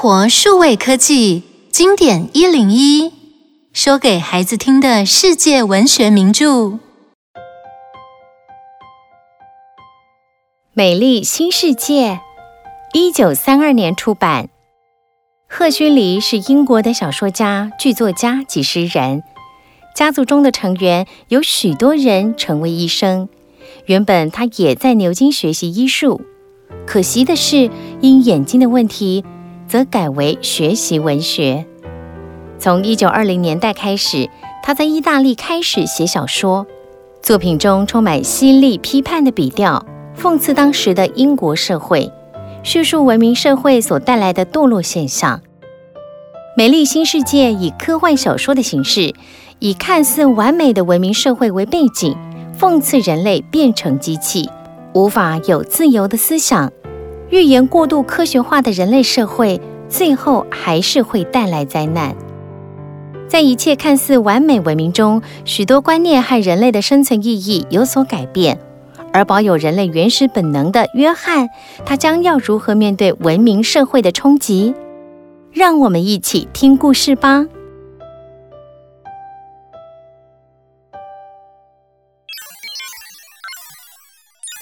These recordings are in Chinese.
活数位科技经典一零一，说给孩子听的世界文学名著《美丽新世界》，一九三二年出版。赫胥黎是英国的小说家、剧作家及诗人，家族中的成员有许多人成为医生。原本他也在牛津学习医术，可惜的是，因眼睛的问题，则改为学习文学。从一九二零年代开始，他在意大利开始写小说，作品中充满犀利批判的笔调，讽刺当时的英国社会，叙述文明社会所带来的堕落现象。《美丽新世界》以科幻小说的形式，以看似完美的文明社会为背景。讽刺人类变成机器，无法有自由的思想，预言过度科学化的人类社会，最后还是会带来灾难。在一切看似完美文明中，许多观念和人类的生存意义有所改变，而保有人类原始本能的约翰，他将要如何面对文明社会的冲击？让我们一起听故事吧。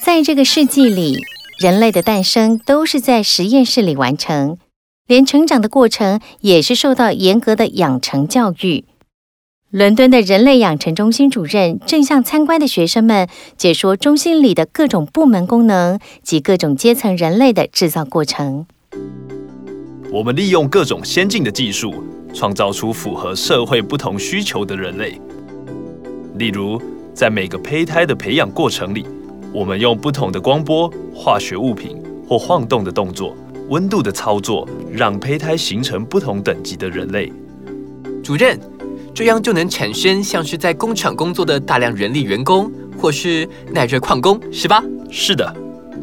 在这个世纪里，人类的诞生都是在实验室里完成，连成长的过程也是受到严格的养成教育。伦敦的人类养成中心主任正向参观的学生们解说中心里的各种部门功能及各种阶层人类的制造过程。我们利用各种先进的技术，创造出符合社会不同需求的人类。例如，在每个胚胎的培养过程里。我们用不同的光波、化学物品或晃动的动作、温度的操作，让胚胎形成不同等级的人类。主任，这样就能产生像是在工厂工作的大量人力员工，或是耐热矿工，是吧？是的，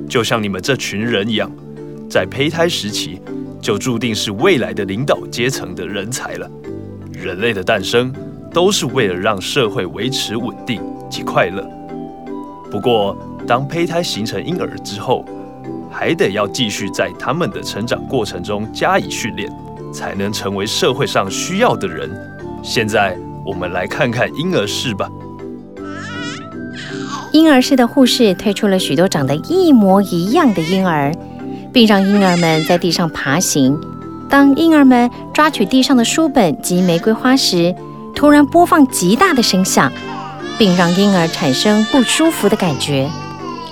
就像你们这群人一样，在胚胎时期就注定是未来的领导阶层的人才了。人类的诞生都是为了让社会维持稳定及快乐。不过，当胚胎形成婴儿之后，还得要继续在他们的成长过程中加以训练，才能成为社会上需要的人。现在，我们来看看婴儿室吧。婴儿室的护士推出了许多长得一模一样的婴儿，并让婴儿们在地上爬行。当婴儿们抓取地上的书本及玫瑰花时，突然播放极大的声响，并让婴儿产生不舒服的感觉。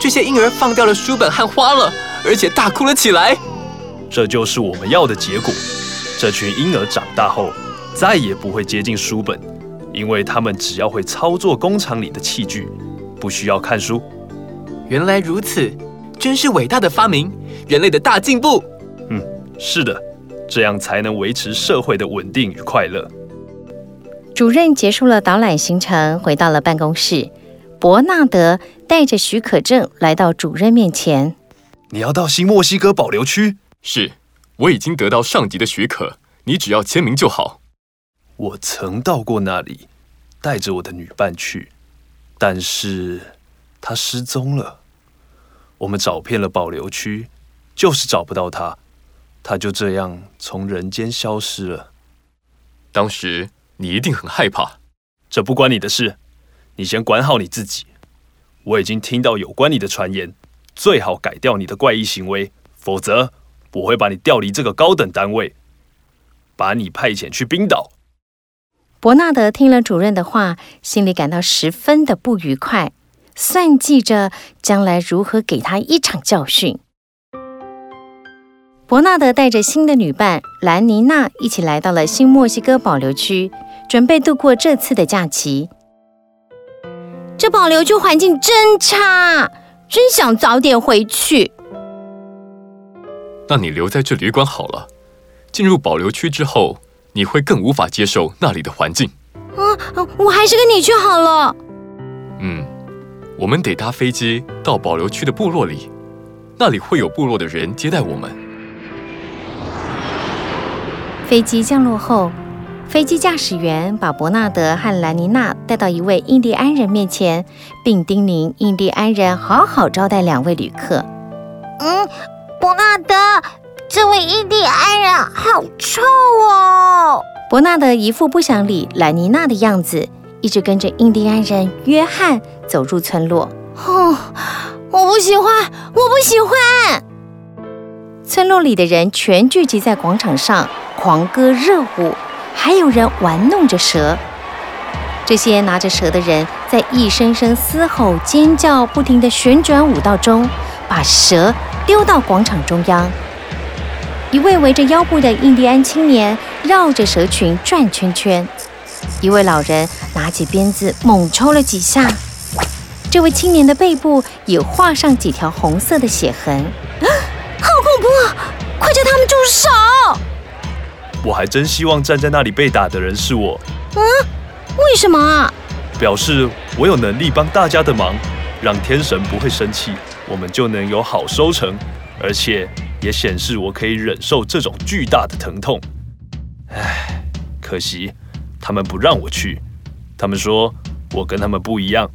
这些婴儿放掉了书本和花了，而且大哭了起来。这就是我们要的结果。这群婴儿长大后再也不会接近书本，因为他们只要会操作工厂里的器具，不需要看书。原来如此，真是伟大的发明，人类的大进步。嗯，是的，这样才能维持社会的稳定与快乐。主任结束了导览行程，回到了办公室。伯纳德带着许可证来到主任面前。你要到新墨西哥保留区？是，我已经得到上级的许可，你只要签名就好。我曾到过那里，带着我的女伴去，但是她失踪了。我们找遍了保留区，就是找不到她，她就这样从人间消失了。当时你一定很害怕。这不关你的事。你先管好你自己。我已经听到有关你的传言，最好改掉你的怪异行为，否则我会把你调离这个高等单位，把你派遣去冰岛。伯纳德听了主任的话，心里感到十分的不愉快，算计着将来如何给他一场教训。伯纳德带着新的女伴兰妮娜一起来到了新墨西哥保留区，准备度过这次的假期。这保留区环境真差，真想早点回去。那你留在这旅馆好了。进入保留区之后，你会更无法接受那里的环境。啊，我还是跟你去好了。嗯，我们得搭飞机到保留区的部落里，那里会有部落的人接待我们。飞机降落后。飞机驾驶员把伯纳德和兰尼娜带到一位印第安人面前，并叮咛印第安人好好招待两位旅客。嗯，伯纳德，这位印第安人好臭哦！伯纳德一副不想理兰尼娜的样子，一直跟着印第安人约翰走入村落。哦，我不喜欢，我不喜欢！村落里的人全聚集在广场上，狂歌热舞，还有人玩弄着蛇。这些拿着蛇的人在一声声嘶吼、尖叫、不停的旋转舞蹈中，把蛇丢到广场中央。一位围着腰部的印第安青年绕着蛇群转圈圈，一位老人拿起鞭子猛抽了几下。这位青年的背部也画上几条红色的血痕，啊，好恐怖！快叫他们住手！我还真希望站在那里被打的人是我。嗯，为什么啊？表示我有能力帮大家的忙，让天神不会生气，我们就能有好收成，而且也显示我可以忍受这种巨大的疼痛。唉，可惜他们不让我去，他们说我跟他们不一样。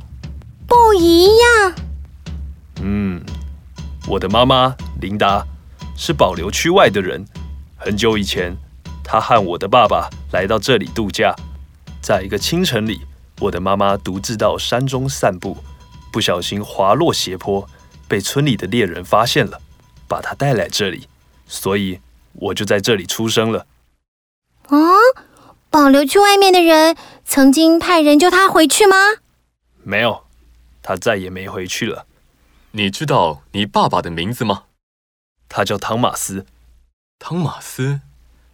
不一样。嗯，我的妈妈琳达是保留区外的人。很久以前，她和我的爸爸来到这里度假。在一个清晨里，我的妈妈独自到山中散步，不小心滑落斜坡，被村里的猎人发现了，把她带来这里。所以我就在这里出生了。啊，保留去外面的人曾经派人救他回去吗？没有。他再也没回去了。你知道你爸爸的名字吗？他叫汤马斯。汤马斯，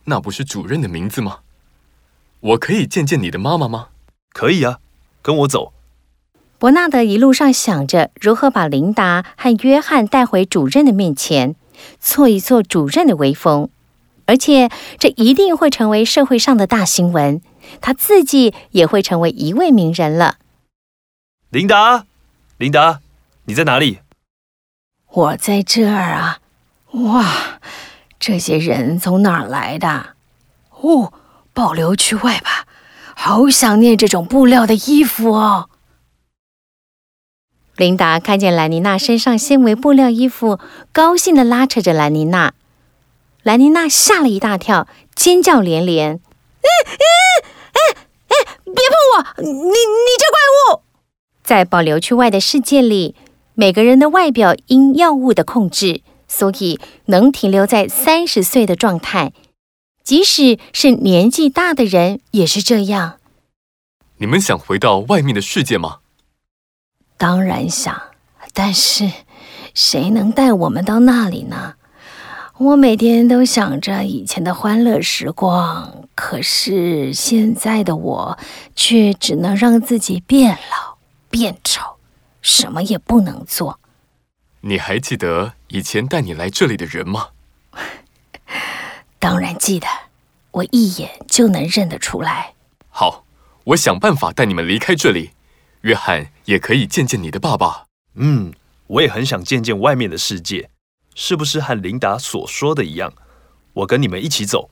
那不是主任的名字吗？我可以见见你的妈妈吗？可以啊，跟我走。伯纳德一路上想着如何把琳达和约翰带回主任的面前，挫一挫主任的威风，而且这一定会成为社会上的大新闻，他自己也会成为一位名人了。琳达。琳达，你在哪里？我在这儿啊！哇，这些人从哪儿来的？哦，保留区外吧。好想念这种布料的衣服哦。琳达看见兰妮娜身上纤维布料衣服，高兴地拉扯着兰妮娜。兰妮娜吓了一大跳，尖叫连连：“哎哎哎哎！别碰我！你你这怪物！”在保留区外的世界里，每个人的外表因药物的控制，所以能停留在三十岁的状态。即使是年纪大的人也是这样。你们想回到外面的世界吗？当然想，但是谁能带我们到那里呢？我每天都想着以前的欢乐时光，可是现在的我却只能让自己变老。变丑，什么也不能做。你还记得以前带你来这里的人吗？当然记得，我一眼就能认得出来。好，我想办法带你们离开这里。约翰也可以见见你的爸爸。嗯，我也很想见见外面的世界，是不是和琳达所说的一样？我跟你们一起走。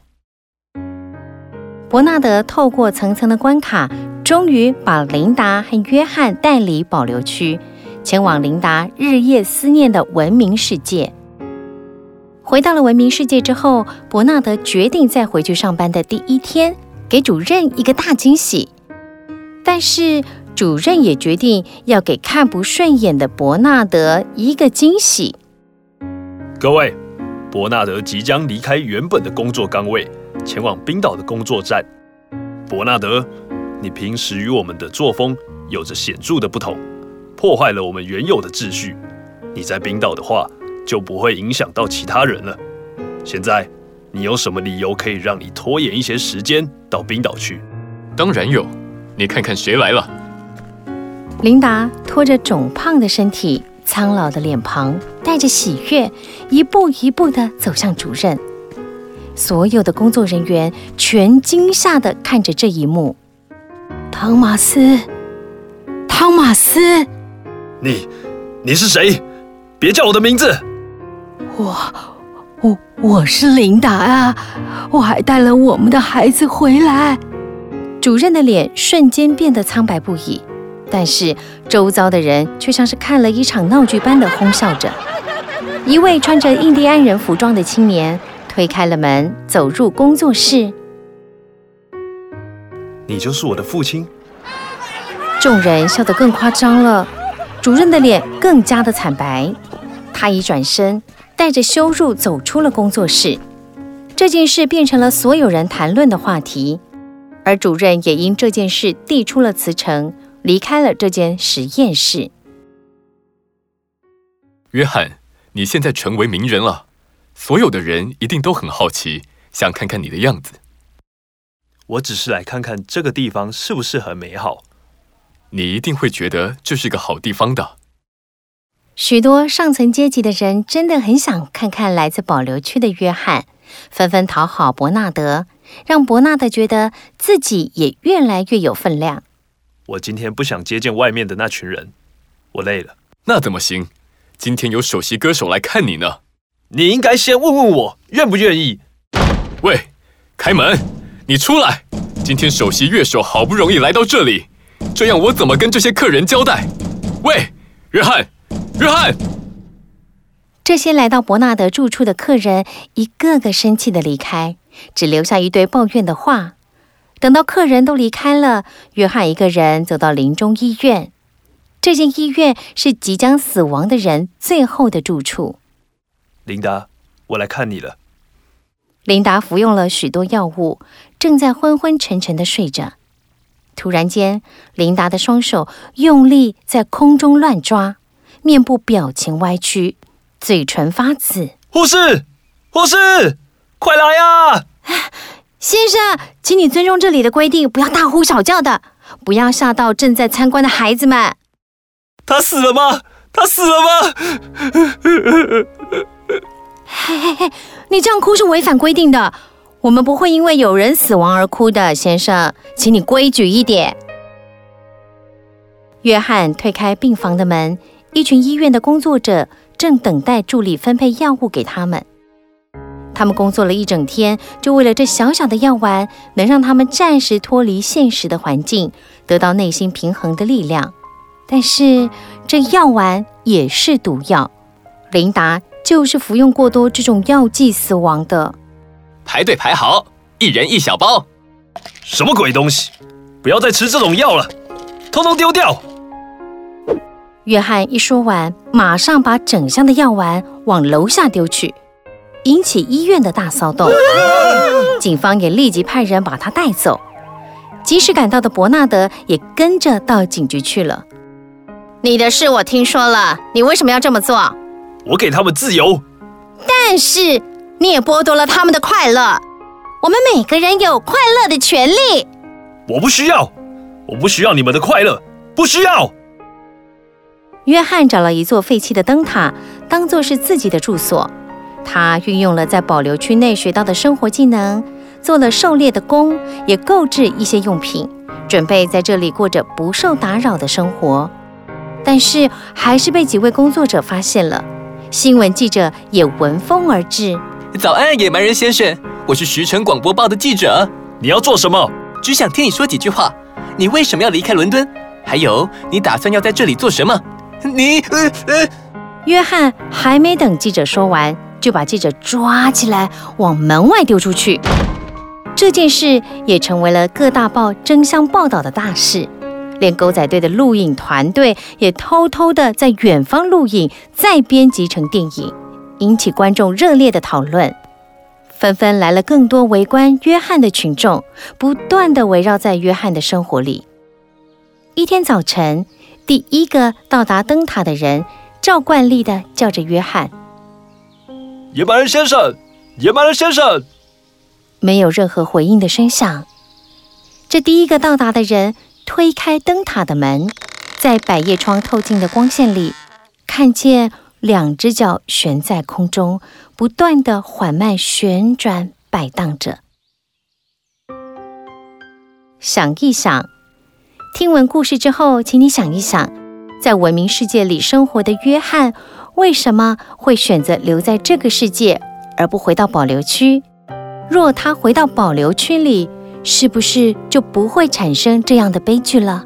伯纳德透过层层的关卡。终于把琳达和约翰带离保留区，前往琳达日夜思念的文明世界。回到了文明世界之后，伯纳德决定在回去上班的第一天给主任一个大惊喜。但是主任也决定要给看不顺眼的伯纳德一个惊喜。各位，伯纳德即将离开原本的工作岗位，前往冰岛的工作站。伯纳德。你平时与我们的作风有着显著的不同，破坏了我们原有的秩序。你在冰岛的话，就不会影响到其他人了。现在，你有什么理由可以让你拖延一些时间到冰岛去？当然有，你看看谁来了。琳达拖着肿胖的身体、苍老的脸庞，带着喜悦，一步一步地走向主任。所有的工作人员全惊吓地看着这一幕。汤马斯，汤马斯，你，你是谁？别叫我的名字。我，我，我是琳达啊！我还带了我们的孩子回来。主任的脸瞬间变得苍白不已，但是周遭的人却像是看了一场闹剧般的哄笑着。一位穿着印第安人服装的青年推开了门，走入工作室。你就是我的父亲？众人笑得更夸张了，主任的脸更加的惨白。他一转身，带着羞辱走出了工作室。这件事变成了所有人谈论的话题，而主任也因这件事递出了辞呈，离开了这间实验室。约翰，你现在成为名人了，所有的人一定都很好奇，想看看你的样子。我只是来看看这个地方是不是很美好。你一定会觉得这是个好地方的。许多上层阶级的人真的很想看看来自保留区的约翰，纷纷讨好伯纳德，让伯纳德觉得自己也越来越有分量。我今天不想接见外面的那群人，我累了。那怎么行？今天有首席歌手来看你呢。你应该先问问我愿不愿意。喂，开门！你出来！今天首席乐手好不容易来到这里。这样我怎么跟这些客人交代？喂，约翰，约翰！这些来到伯纳德住处的客人一个个生气的离开，只留下一堆抱怨的话。等到客人都离开了，约翰一个人走到临终医院。这间医院是即将死亡的人最后的住处。琳达，我来看你了。琳达服用了许多药物，正在昏昏沉沉的睡着。突然间，琳达的双手用力在空中乱抓，面部表情歪曲，嘴唇发紫。护士，护士，快来呀！先生，请你尊重这里的规定，不要大呼小叫的，不要吓到正在参观的孩子们。他死了吗？他死了吗？嘿嘿嘿，你这样哭是违反规定的。我们不会因为有人死亡而哭的，先生，请你规矩一点。约翰推开病房的门，一群医院的工作者正等待助理分配药物给他们。他们工作了一整天，就为了这小小的药丸，能让他们暂时脱离现实的环境，得到内心平衡的力量。但是这药丸也是毒药，琳达就是服用过多这种药剂死亡的。排队排好，一人一小包。什么鬼东西？不要再吃这种药了，通通丢掉。约翰一说完，马上把整箱的药丸往楼下丢去，引起医院的大骚动。警方也立即派人把他带走。及时赶到的伯纳德也跟着到警局去了。你的事我听说了，你为什么要这么做？我给他们自由，但是。你也剥夺了他们的快乐。我们每个人有快乐的权利。我不需要，我不需要你们的快乐，不需要。约翰找了一座废弃的灯塔，当做是自己的住所。他运用了在保留区内学到的生活技能，做了狩猎的工，也购置一些用品，准备在这里过着不受打扰的生活。但是，还是被几位工作者发现了。新闻记者也闻风而至。早安，野蛮人先生，我是时辰广播报的记者。你要做什么？只想听你说几句话。你为什么要离开伦敦？还有，你打算要在这里做什么？你……呃呃……约翰还没等记者说完，就把记者抓起来往门外丢出去。这件事也成为了各大报争相报道的大事，连狗仔队的录影团队也偷偷的在远方录影，再编辑成电影。引起观众热烈的讨论，纷纷来了更多围观约翰的群众，不断的围绕在约翰的生活里。一天早晨，第一个到达灯塔的人，照惯例的叫着约翰：“野蛮人先生，野蛮人先生。”没有任何回应的声响。这第一个到达的人推开灯塔的门，在百叶窗透进的光线里，看见。两只脚悬在空中，不断地缓慢旋转摆荡着。想一想，听完故事之后，请你想一想，在文明世界里生活的约翰，为什么会选择留在这个世界，而不回到保留区？若他回到保留区里，是不是就不会产生这样的悲剧了？